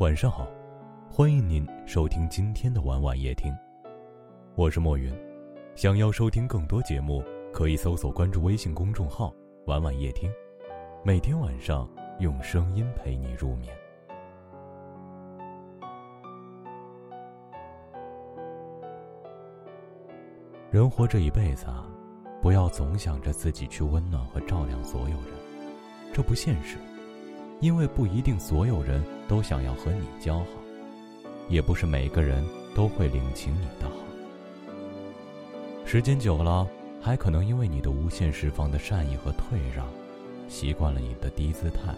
晚上好，欢迎您收听今天的晚晚夜听，我是莫云。想要收听更多节目，可以搜索关注微信公众号“晚晚夜听”，每天晚上用声音陪你入眠。人活这一辈子啊，不要总想着自己去温暖和照亮所有人，这不现实。因为不一定所有人都想要和你交好，也不是每个人都会领情你的好。时间久了，还可能因为你的无限释放的善意和退让，习惯了你的低姿态，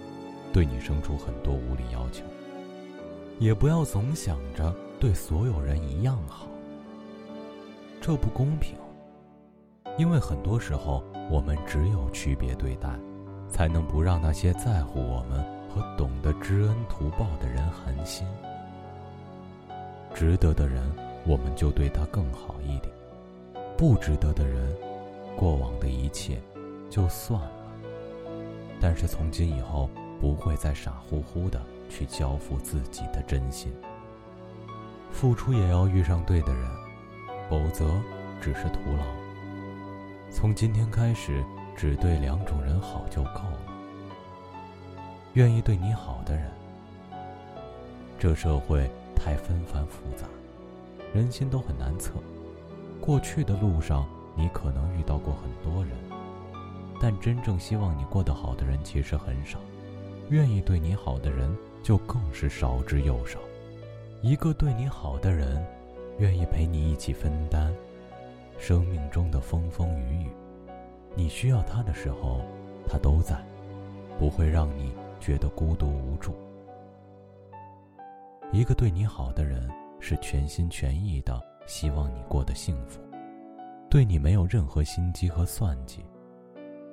对你生出很多无理要求。也不要总想着对所有人一样好，这不公平。因为很多时候，我们只有区别对待，才能不让那些在乎我们。和懂得知恩图报的人寒心，值得的人，我们就对他更好一点；不值得的人，过往的一切就算了。但是从今以后，不会再傻乎乎的去交付自己的真心。付出也要遇上对的人，否则只是徒劳。从今天开始，只对两种人好就。愿意对你好的人。这社会太纷繁复杂，人心都很难测。过去的路上，你可能遇到过很多人，但真正希望你过得好的人其实很少。愿意对你好的人就更是少之又少。一个对你好的人，愿意陪你一起分担生命中的风风雨雨。你需要他的时候，他都在，不会让你。觉得孤独无助。一个对你好的人，是全心全意的希望你过得幸福，对你没有任何心机和算计，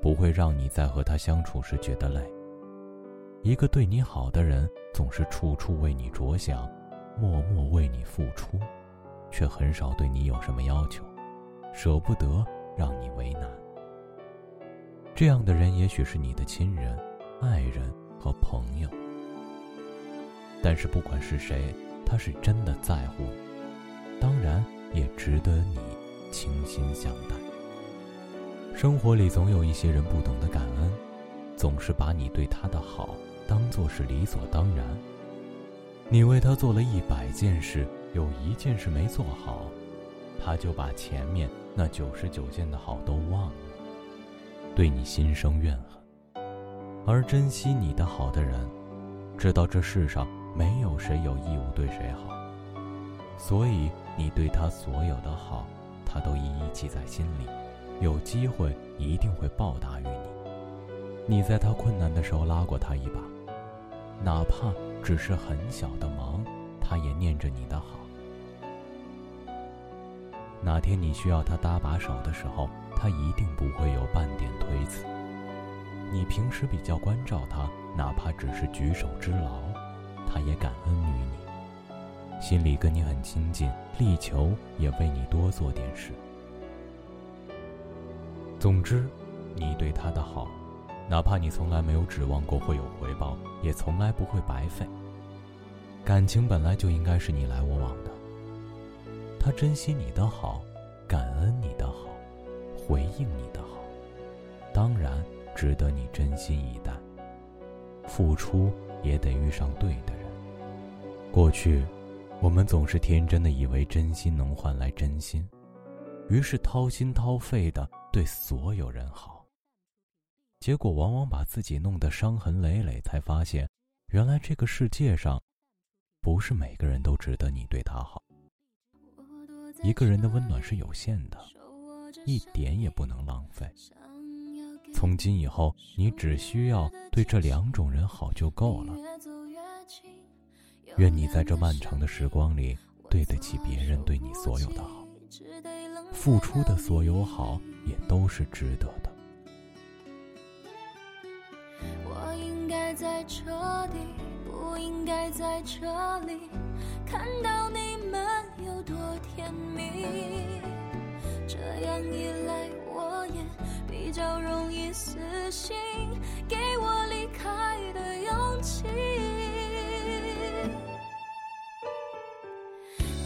不会让你在和他相处时觉得累。一个对你好的人，总是处处为你着想，默默为你付出，却很少对你有什么要求，舍不得让你为难。这样的人，也许是你的亲人、爱人。和朋友，但是不管是谁，他是真的在乎，当然也值得你倾心相待。生活里总有一些人不懂得感恩，总是把你对他的好当做是理所当然。你为他做了一百件事，有一件事没做好，他就把前面那九十九件的好都忘了，对你心生怨恨。而珍惜你的好的人，知道这世上没有谁有义务对谁好，所以你对他所有的好，他都一一记在心里，有机会一定会报答于你。你在他困难的时候拉过他一把，哪怕只是很小的忙，他也念着你的好。哪天你需要他搭把手的时候，他一定不会有半点推辞。你平时比较关照他，哪怕只是举手之劳，他也感恩于你，心里跟你很亲近，力求也为你多做点事。总之，你对他的好，哪怕你从来没有指望过会有回报，也从来不会白费。感情本来就应该是你来我往的，他珍惜你的好，感恩你的好，回应你的好，当然。值得你真心以待，付出也得遇上对的人。过去，我们总是天真的以为真心能换来真心，于是掏心掏肺的对所有人好。结果往往把自己弄得伤痕累累，才发现，原来这个世界上，不是每个人都值得你对他好。一个人的温暖是有限的，一点也不能浪费。从今以后，你只需要对这两种人好就够了。愿你在这漫长的时光里，对得起别人对你所有的好，付出的所有好也都是值得的。我应该在这里，不应该在这里，看到你们有多甜蜜，这样一来，我。比较容易死心给我离开的勇气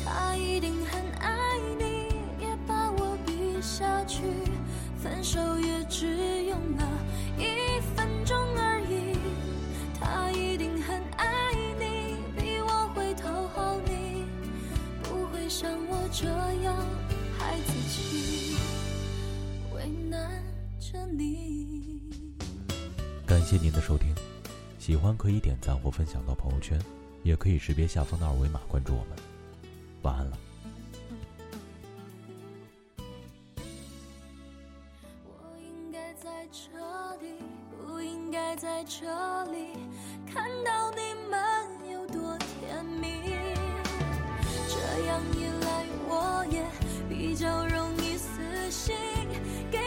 他一定很爱你也把我比下去。分手也只用了一分钟而已他一定很爱你比我会讨好你不会像我这样孩子气为难着你。感谢您的收听，喜欢可以点赞或分享到朋友圈，也可以识别下方的二维码关注我们。晚安了。我应该在这里，不应该在这里看到你们有多甜蜜。这样一来，我也比较容